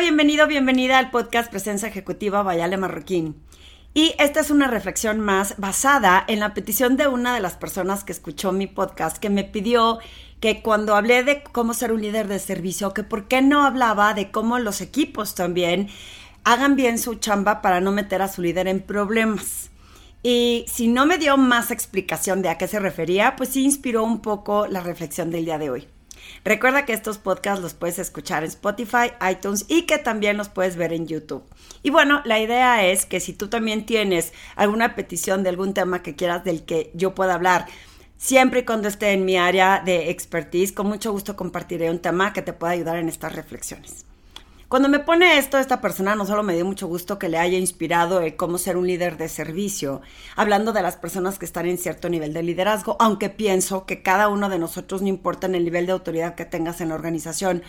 Bienvenido, bienvenida al podcast Presencia Ejecutiva Vayale Marroquín. Y esta es una reflexión más basada en la petición de una de las personas que escuchó mi podcast, que me pidió que cuando hablé de cómo ser un líder de servicio, que por qué no hablaba de cómo los equipos también hagan bien su chamba para no meter a su líder en problemas. Y si no me dio más explicación de a qué se refería, pues sí inspiró un poco la reflexión del día de hoy. Recuerda que estos podcasts los puedes escuchar en Spotify, iTunes y que también los puedes ver en YouTube. Y bueno, la idea es que si tú también tienes alguna petición de algún tema que quieras del que yo pueda hablar, siempre y cuando esté en mi área de expertise, con mucho gusto compartiré un tema que te pueda ayudar en estas reflexiones. Cuando me pone esto, esta persona no solo me dio mucho gusto que le haya inspirado el cómo ser un líder de servicio, hablando de las personas que están en cierto nivel de liderazgo, aunque pienso que cada uno de nosotros, no importa en el nivel de autoridad que tengas en la organización,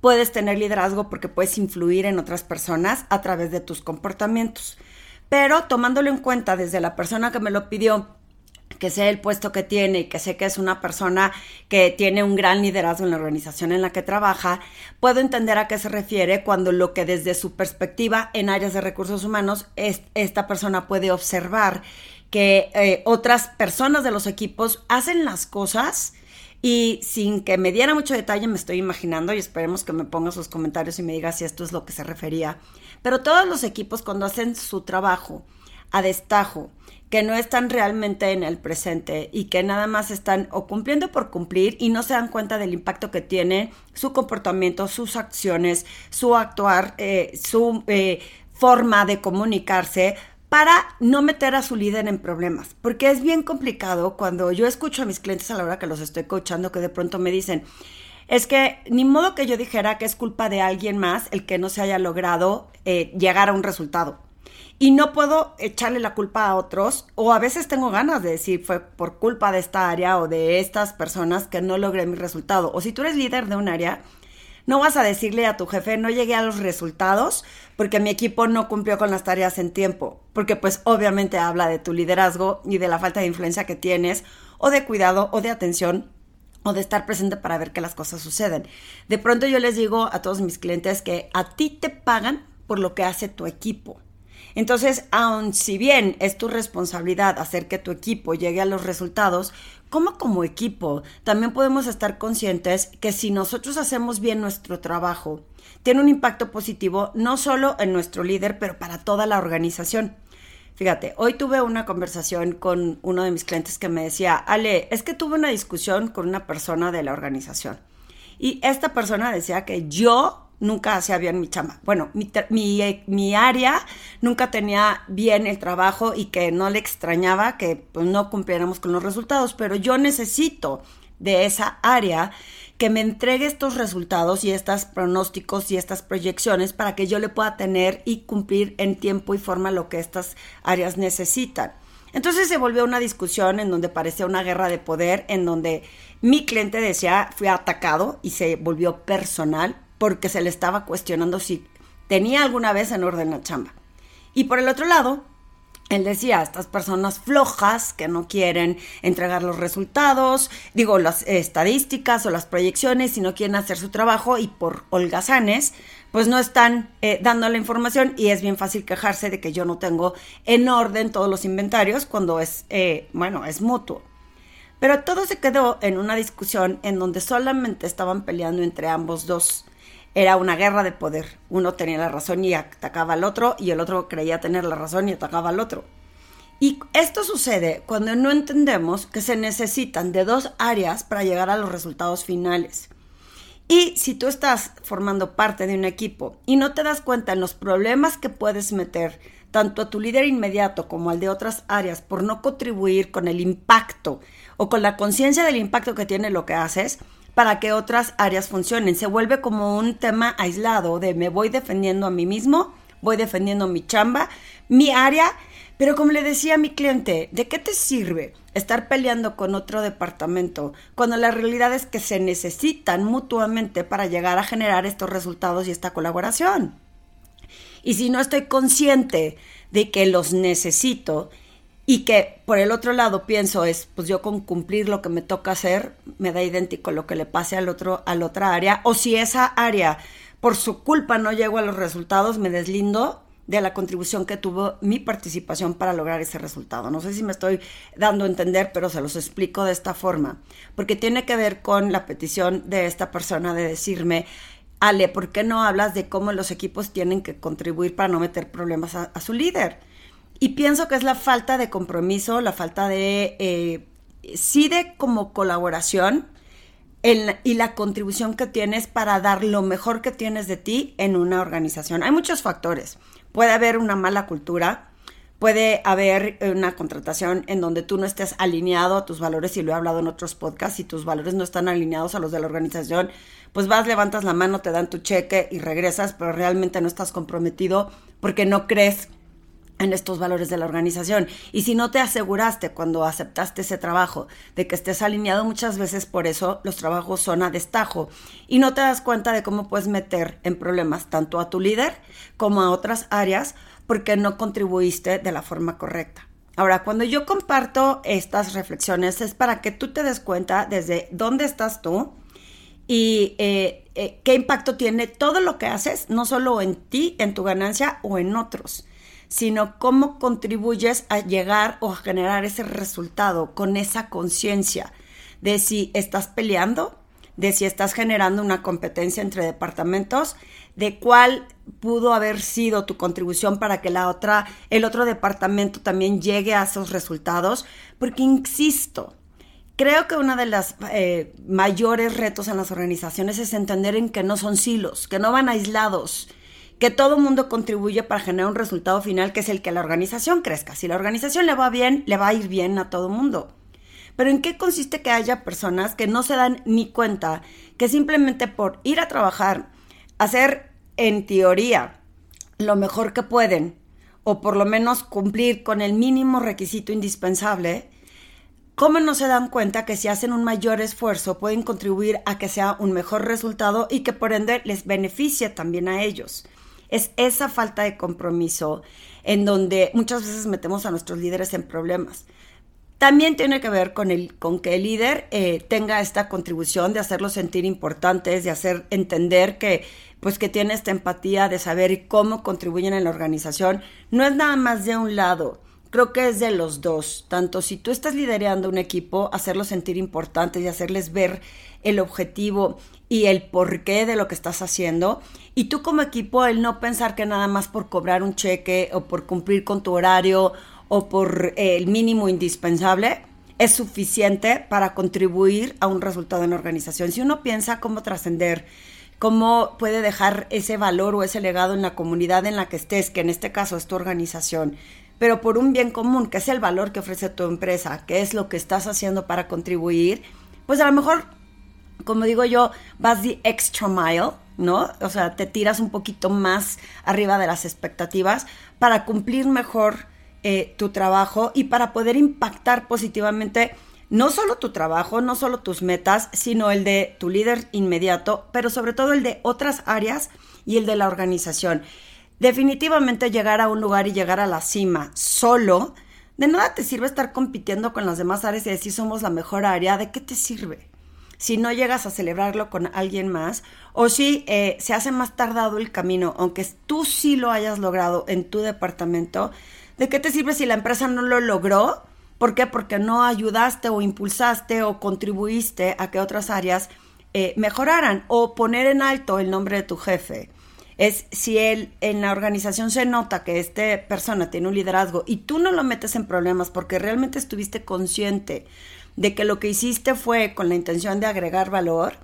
puedes tener liderazgo porque puedes influir en otras personas a través de tus comportamientos. Pero tomándolo en cuenta desde la persona que me lo pidió, que sé el puesto que tiene y que sé que es una persona que tiene un gran liderazgo en la organización en la que trabaja, puedo entender a qué se refiere cuando lo que desde su perspectiva en áreas de recursos humanos esta persona puede observar que eh, otras personas de los equipos hacen las cosas y sin que me diera mucho detalle me estoy imaginando y esperemos que me ponga sus comentarios y me diga si esto es lo que se refería. Pero todos los equipos cuando hacen su trabajo a destajo, que no están realmente en el presente y que nada más están o cumpliendo por cumplir y no se dan cuenta del impacto que tiene su comportamiento, sus acciones, su actuar, eh, su eh, forma de comunicarse para no meter a su líder en problemas, porque es bien complicado cuando yo escucho a mis clientes a la hora que los estoy coachando que de pronto me dicen, es que ni modo que yo dijera que es culpa de alguien más el que no se haya logrado eh, llegar a un resultado y no puedo echarle la culpa a otros o a veces tengo ganas de decir fue por culpa de esta área o de estas personas que no logré mi resultado. O si tú eres líder de un área, no vas a decirle a tu jefe no llegué a los resultados porque mi equipo no cumplió con las tareas en tiempo, porque pues obviamente habla de tu liderazgo y de la falta de influencia que tienes o de cuidado o de atención o de estar presente para ver que las cosas suceden. De pronto yo les digo a todos mis clientes que a ti te pagan por lo que hace tu equipo. Entonces, aun si bien es tu responsabilidad hacer que tu equipo llegue a los resultados, como como equipo también podemos estar conscientes que si nosotros hacemos bien nuestro trabajo, tiene un impacto positivo no solo en nuestro líder, pero para toda la organización. Fíjate, hoy tuve una conversación con uno de mis clientes que me decía, Ale, es que tuve una discusión con una persona de la organización. Y esta persona decía que yo nunca hacía bien mi chamba. Bueno, mi, mi, mi, área nunca tenía bien el trabajo y que no le extrañaba que pues, no cumpliéramos con los resultados, pero yo necesito de esa área que me entregue estos resultados y estos pronósticos y estas proyecciones para que yo le pueda tener y cumplir en tiempo y forma lo que estas áreas necesitan. Entonces se volvió una discusión en donde parecía una guerra de poder, en donde mi cliente decía, fui atacado y se volvió personal porque se le estaba cuestionando si tenía alguna vez en orden la chamba. Y por el otro lado, él decía, estas personas flojas que no quieren entregar los resultados, digo, las estadísticas o las proyecciones y no quieren hacer su trabajo y por holgazanes, pues no están eh, dando la información y es bien fácil quejarse de que yo no tengo en orden todos los inventarios cuando es, eh, bueno, es mutuo. Pero todo se quedó en una discusión en donde solamente estaban peleando entre ambos dos era una guerra de poder. Uno tenía la razón y atacaba al otro y el otro creía tener la razón y atacaba al otro. Y esto sucede cuando no entendemos que se necesitan de dos áreas para llegar a los resultados finales. Y si tú estás formando parte de un equipo y no te das cuenta en los problemas que puedes meter tanto a tu líder inmediato como al de otras áreas por no contribuir con el impacto o con la conciencia del impacto que tiene lo que haces, para que otras áreas funcionen. Se vuelve como un tema aislado de me voy defendiendo a mí mismo, voy defendiendo mi chamba, mi área, pero como le decía a mi cliente, ¿de qué te sirve estar peleando con otro departamento cuando la realidad es que se necesitan mutuamente para llegar a generar estos resultados y esta colaboración? Y si no estoy consciente de que los necesito y que por el otro lado pienso es, pues yo con cumplir lo que me toca hacer, me da idéntico lo que le pase al otro, a la otra área, o si esa área por su culpa no llego a los resultados, me deslindo de la contribución que tuvo mi participación para lograr ese resultado. No sé si me estoy dando a entender, pero se los explico de esta forma, porque tiene que ver con la petición de esta persona de decirme, Ale, ¿por qué no hablas de cómo los equipos tienen que contribuir para no meter problemas a, su líder? Y pienso que es la falta de compromiso, la falta de, eh, sí de como colaboración, y la contribución que tienes para dar lo mejor que tienes de ti en una organización. Hay muchos factores. Puede haber una mala cultura, puede haber una contratación en donde tú no estés alineado a tus valores, y lo he hablado en otros podcasts, y tus valores no están alineados a los de la organización, pues vas, levantas la mano, te dan tu cheque y regresas, pero realmente no estás comprometido porque no crees en estos valores de la organización. Y si no te aseguraste cuando aceptaste ese trabajo de que estés alineado, muchas veces por eso los trabajos son a destajo y no te das cuenta de cómo puedes meter en problemas tanto a tu líder como a otras áreas porque no contribuiste de la forma correcta. Ahora, cuando yo comparto estas reflexiones es para que tú te des cuenta desde dónde estás tú y eh, eh, qué impacto tiene todo lo que haces, no solo en ti, en tu ganancia o en otros sino cómo contribuyes a llegar o a generar ese resultado con esa conciencia de si estás peleando, de si estás generando una competencia entre departamentos, de cuál pudo haber sido tu contribución para que la otra, el otro departamento también llegue a esos resultados, porque insisto, creo que uno de los eh, mayores retos en las organizaciones es entender en que no son silos, que no van aislados, que todo mundo contribuye para generar un resultado final que es el que la organización crezca. Si la organización le va bien, le va a ir bien a todo mundo. Pero ¿en qué consiste que haya personas que no se dan ni cuenta que simplemente por ir a trabajar, hacer en teoría lo mejor que pueden, o por lo menos cumplir con el mínimo requisito indispensable, ¿cómo no se dan cuenta que si hacen un mayor esfuerzo pueden contribuir a que sea un mejor resultado y que por ende les beneficie también a ellos? Es esa falta de compromiso en donde muchas veces metemos a nuestros líderes en problemas. También tiene que ver con, el, con que el líder eh, tenga esta contribución de hacerlos sentir importantes, de hacer entender que, pues, que tiene esta empatía de saber cómo contribuyen en la organización. No es nada más de un lado, creo que es de los dos. Tanto si tú estás liderando un equipo, hacerlos sentir importantes y hacerles ver el objetivo y el porqué de lo que estás haciendo. Y tú como equipo, el no pensar que nada más por cobrar un cheque o por cumplir con tu horario o por eh, el mínimo indispensable es suficiente para contribuir a un resultado en la organización. Si uno piensa cómo trascender, cómo puede dejar ese valor o ese legado en la comunidad en la que estés, que en este caso es tu organización, pero por un bien común, que es el valor que ofrece tu empresa, que es lo que estás haciendo para contribuir, pues a lo mejor como digo yo, vas the extra mile, ¿no? O sea, te tiras un poquito más arriba de las expectativas para cumplir mejor eh, tu trabajo y para poder impactar positivamente no solo tu trabajo, no solo tus metas, sino el de tu líder inmediato, pero sobre todo el de otras áreas y el de la organización. Definitivamente llegar a un lugar y llegar a la cima solo, de nada te sirve estar compitiendo con las demás áreas y decir somos la mejor área, ¿de qué te sirve? Si no llegas a celebrarlo con alguien más o si eh, se hace más tardado el camino, aunque tú sí lo hayas logrado en tu departamento, ¿de qué te sirve si la empresa no lo logró? ¿Por qué? Porque no ayudaste o impulsaste o contribuiste a que otras áreas eh, mejoraran o poner en alto el nombre de tu jefe. Es si él en la organización se nota que esta persona tiene un liderazgo y tú no lo metes en problemas porque realmente estuviste consciente de que lo que hiciste fue con la intención de agregar valor,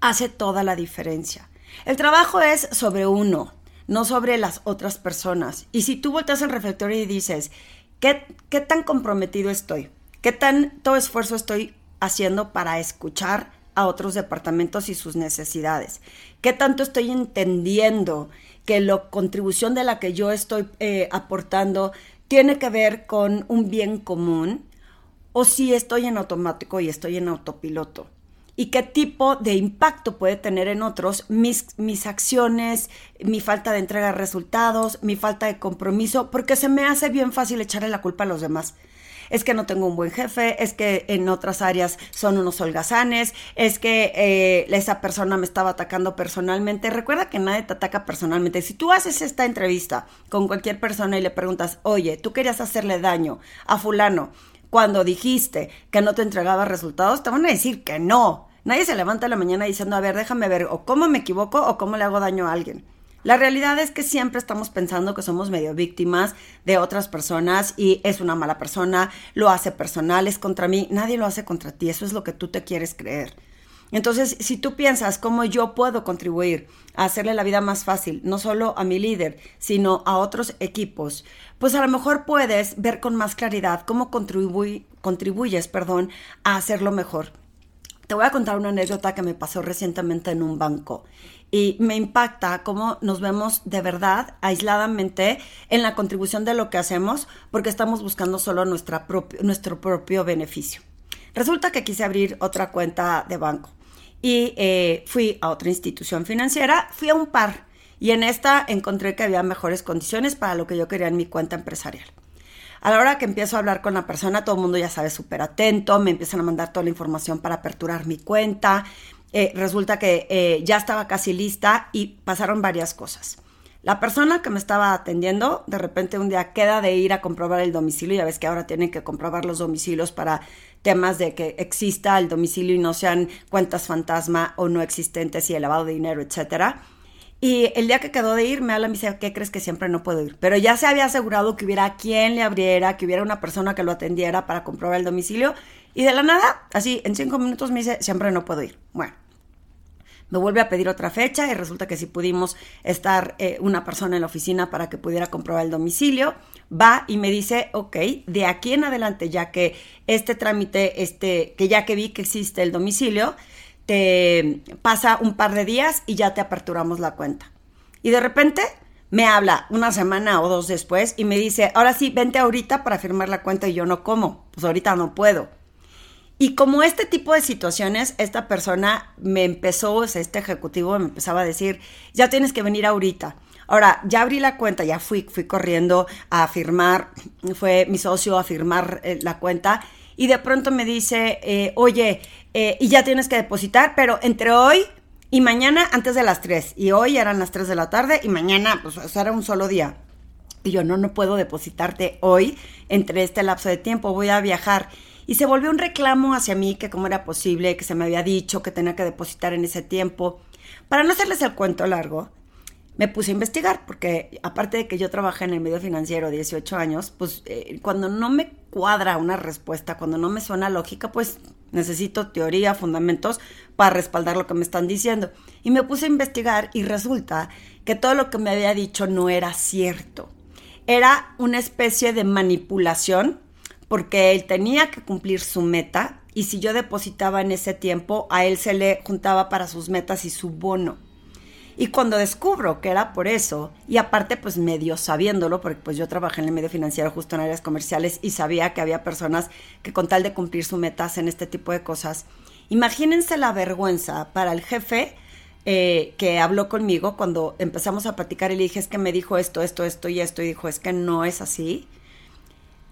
hace toda la diferencia. El trabajo es sobre uno, no sobre las otras personas. Y si tú volteas al reflector y dices, ¿qué, qué tan comprometido estoy? ¿Qué tanto esfuerzo estoy haciendo para escuchar a otros departamentos y sus necesidades? ¿Qué tanto estoy entendiendo que la contribución de la que yo estoy eh, aportando tiene que ver con un bien común? O si estoy en automático y estoy en autopiloto. Y qué tipo de impacto puede tener en otros mis, mis acciones, mi falta de entrega de resultados, mi falta de compromiso, porque se me hace bien fácil echarle la culpa a los demás. es que no tengo un buen jefe, es que en otras áreas son unos holgazanes, es que eh, esa persona me estaba atacando personalmente. Recuerda que nadie te ataca personalmente. Si tú haces esta entrevista con cualquier persona y le preguntas, oye, tú querías hacerle daño a fulano cuando dijiste que no te entregaba resultados, te van a decir que no. Nadie se levanta la mañana diciendo, a ver, déjame ver o cómo me equivoco o cómo le hago daño a alguien. La realidad es que siempre estamos pensando que somos medio víctimas de otras personas y es una mala persona, lo hace personal, es contra mí. Nadie lo hace contra ti, eso es lo que tú te quieres creer. Entonces, si tú piensas cómo yo puedo contribuir a hacerle la vida más fácil, no solo a mi líder, sino a otros equipos, pues a lo mejor puedes ver con más claridad cómo contribuyes perdón, a hacerlo mejor. Te voy a contar una anécdota que me pasó recientemente en un banco y me impacta cómo nos vemos de verdad aisladamente en la contribución de lo que hacemos porque estamos buscando solo nuestra nuestro propio beneficio. Resulta que quise abrir otra cuenta de banco y eh, fui a otra institución financiera, fui a un par y en esta encontré que había mejores condiciones para lo que yo quería en mi cuenta empresarial. A la hora que empiezo a hablar con la persona, todo el mundo ya sabe súper atento, me empiezan a mandar toda la información para aperturar mi cuenta. Eh, resulta que eh, ya estaba casi lista y pasaron varias cosas. La persona que me estaba atendiendo, de repente un día queda de ir a comprobar el domicilio. Ya ves que ahora tienen que comprobar los domicilios para temas de que exista el domicilio y no sean cuentas fantasma o no existentes y el lavado de dinero, etcétera. Y el día que quedó de ir, me habla y me dice, ¿qué crees que siempre no puedo ir? Pero ya se había asegurado que hubiera quien le abriera, que hubiera una persona que lo atendiera para comprobar el domicilio. Y de la nada, así, en cinco minutos me dice, siempre no puedo ir. Bueno, me vuelve a pedir otra fecha y resulta que si pudimos estar eh, una persona en la oficina para que pudiera comprobar el domicilio. Va y me dice, ok, de aquí en adelante, ya que este trámite, este, que ya que vi que existe el domicilio, te pasa un par de días y ya te aperturamos la cuenta. Y de repente me habla una semana o dos después y me dice, ahora sí, vente ahorita para firmar la cuenta y yo no como, pues ahorita no puedo. Y como este tipo de situaciones, esta persona me empezó, este ejecutivo me empezaba a decir, ya tienes que venir ahorita. Ahora, ya abrí la cuenta, ya fui, fui corriendo a firmar, fue mi socio a firmar eh, la cuenta y de pronto me dice, eh, oye, eh, y ya tienes que depositar, pero entre hoy y mañana antes de las 3. Y hoy eran las 3 de la tarde y mañana, pues era un solo día. Y yo no, no puedo depositarte hoy entre este lapso de tiempo, voy a viajar. Y se volvió un reclamo hacia mí que cómo era posible, que se me había dicho que tenía que depositar en ese tiempo. Para no hacerles el cuento largo, me puse a investigar, porque aparte de que yo trabajé en el medio financiero 18 años, pues eh, cuando no me cuadra una respuesta, cuando no me suena lógica, pues necesito teoría, fundamentos para respaldar lo que me están diciendo. Y me puse a investigar y resulta que todo lo que me había dicho no era cierto. Era una especie de manipulación porque él tenía que cumplir su meta y si yo depositaba en ese tiempo, a él se le juntaba para sus metas y su bono. Y cuando descubro que era por eso, y aparte pues medio sabiéndolo, porque pues yo trabajé en el medio financiero justo en áreas comerciales y sabía que había personas que con tal de cumplir su meta hacen este tipo de cosas, imagínense la vergüenza para el jefe eh, que habló conmigo cuando empezamos a platicar y le dije es que me dijo esto, esto, esto y esto y dijo es que no es así.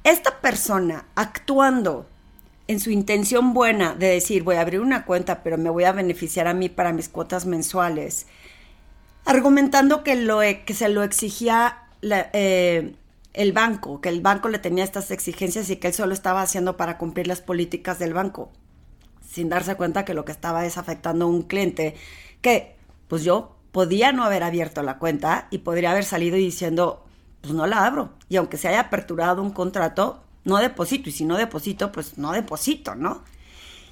Esta persona actuando en su intención buena de decir voy a abrir una cuenta pero me voy a beneficiar a mí para mis cuotas mensuales, argumentando que, lo, e, que se lo exigía eh, el banco, que el banco le tenía estas exigencias y que él solo estaba haciendo para cumplir las políticas del banco, sin darse cuenta que lo que estaba es afectando a un cliente que, pues yo podía no haber abierto la cuenta y podría haber salido diciendo, pues no la abro. Y aunque se haya aperturado un contrato, no deposito. Y si no deposito, pues no deposito, ¿no?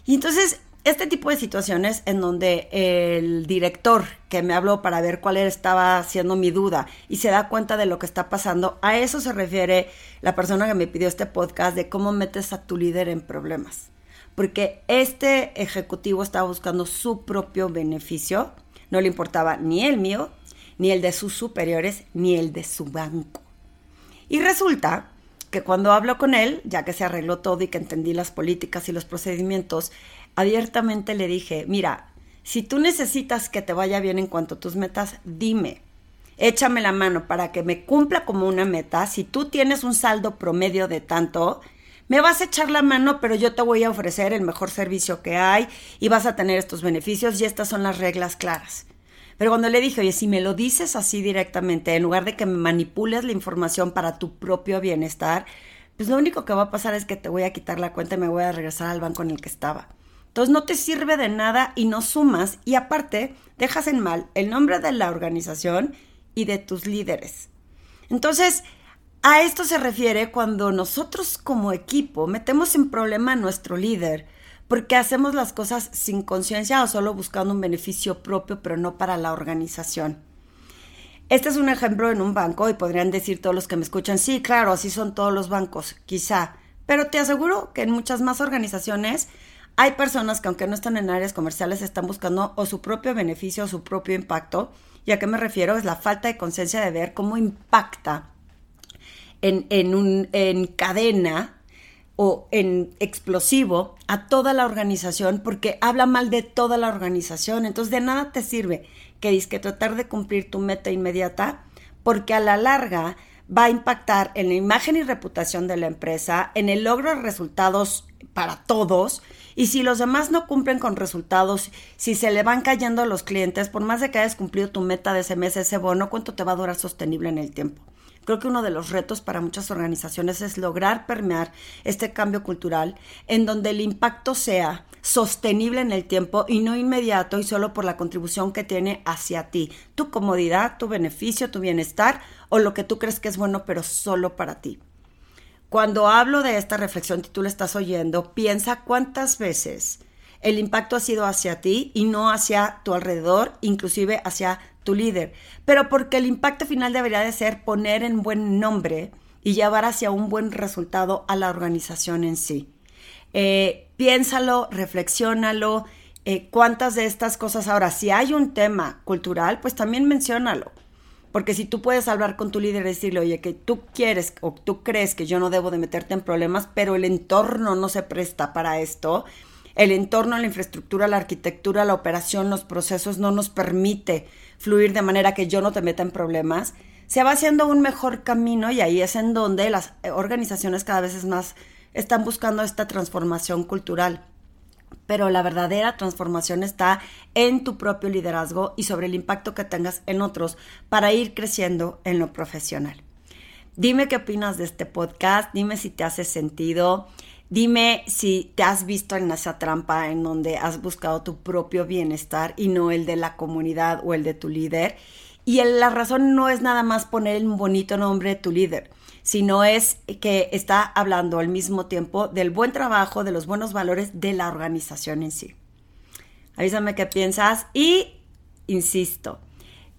Y entonces este tipo de situaciones en donde el director que me habló para ver cuál estaba siendo mi duda y se da cuenta de lo que está pasando, a eso se refiere la persona que me pidió este podcast de cómo metes a tu líder en problemas. Porque este ejecutivo estaba buscando su propio beneficio, no le importaba ni el mío, ni el de sus superiores, ni el de su banco. Y resulta que cuando hablo con él, ya que se arregló todo y que entendí las políticas y los procedimientos, abiertamente le dije, mira, si tú necesitas que te vaya bien en cuanto a tus metas, dime. Échame la mano para que me cumpla como una meta. Si tú tienes un saldo promedio de tanto, me vas a echar la mano, pero yo te voy a ofrecer el mejor servicio que hay y vas a tener estos beneficios y estas son las reglas claras. Pero cuando le dije, oye, si me lo dices así directamente, en lugar de que me manipules la información para tu propio bienestar, pues lo único que va a pasar es que te voy a quitar la cuenta y me voy a regresar al banco en el que estaba. Entonces no te sirve de nada y no sumas y aparte dejas en mal el nombre de la organización y de tus líderes. Entonces, a esto se refiere cuando nosotros como equipo metemos en problema a nuestro líder porque hacemos las cosas sin conciencia o solo buscando un beneficio propio, pero no para la organización. Este es un ejemplo en un banco y podrían decir todos los que me escuchan, sí, claro, así son todos los bancos, quizá, pero te aseguro que en muchas más organizaciones hay personas que aunque no están en áreas comerciales están buscando o su propio beneficio o su propio impacto. ¿Y a qué me refiero? Es la falta de conciencia de ver cómo impacta en, en, un, en cadena o en explosivo a toda la organización porque habla mal de toda la organización. Entonces de nada te sirve que que tratar de cumplir tu meta inmediata porque a la larga va a impactar en la imagen y reputación de la empresa, en el logro de resultados para todos. Y si los demás no cumplen con resultados, si se le van cayendo a los clientes, por más de que hayas cumplido tu meta de ese mes, ese bono, ¿cuánto te va a durar sostenible en el tiempo? Creo que uno de los retos para muchas organizaciones es lograr permear este cambio cultural en donde el impacto sea sostenible en el tiempo y no inmediato y solo por la contribución que tiene hacia ti, tu comodidad, tu beneficio, tu bienestar o lo que tú crees que es bueno pero solo para ti. Cuando hablo de esta reflexión, si tú la estás oyendo, piensa cuántas veces el impacto ha sido hacia ti y no hacia tu alrededor, inclusive hacia tu líder. Pero porque el impacto final debería de ser poner en buen nombre y llevar hacia un buen resultado a la organización en sí. Eh, piénsalo, reflexiónalo. Eh, ¿Cuántas de estas cosas ahora, si hay un tema cultural, pues también menciónalo? Porque si tú puedes hablar con tu líder y decirle, oye, que tú quieres o tú crees que yo no debo de meterte en problemas, pero el entorno no se presta para esto, el entorno, la infraestructura, la arquitectura, la operación, los procesos no nos permite fluir de manera que yo no te meta en problemas, se va haciendo un mejor camino y ahí es en donde las organizaciones cada vez más están buscando esta transformación cultural. Pero la verdadera transformación está en tu propio liderazgo y sobre el impacto que tengas en otros para ir creciendo en lo profesional. Dime qué opinas de este podcast, dime si te hace sentido. Dime si te has visto en esa trampa en donde has buscado tu propio bienestar y no el de la comunidad o el de tu líder. Y la razón no es nada más poner un bonito nombre de tu líder, sino es que está hablando al mismo tiempo del buen trabajo, de los buenos valores de la organización en sí. Avísame qué piensas y, insisto,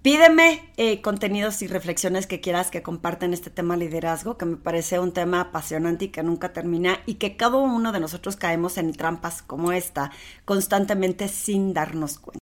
Pídeme eh, contenidos y reflexiones que quieras que compartan este tema liderazgo, que me parece un tema apasionante y que nunca termina y que cada uno de nosotros caemos en trampas como esta constantemente sin darnos cuenta.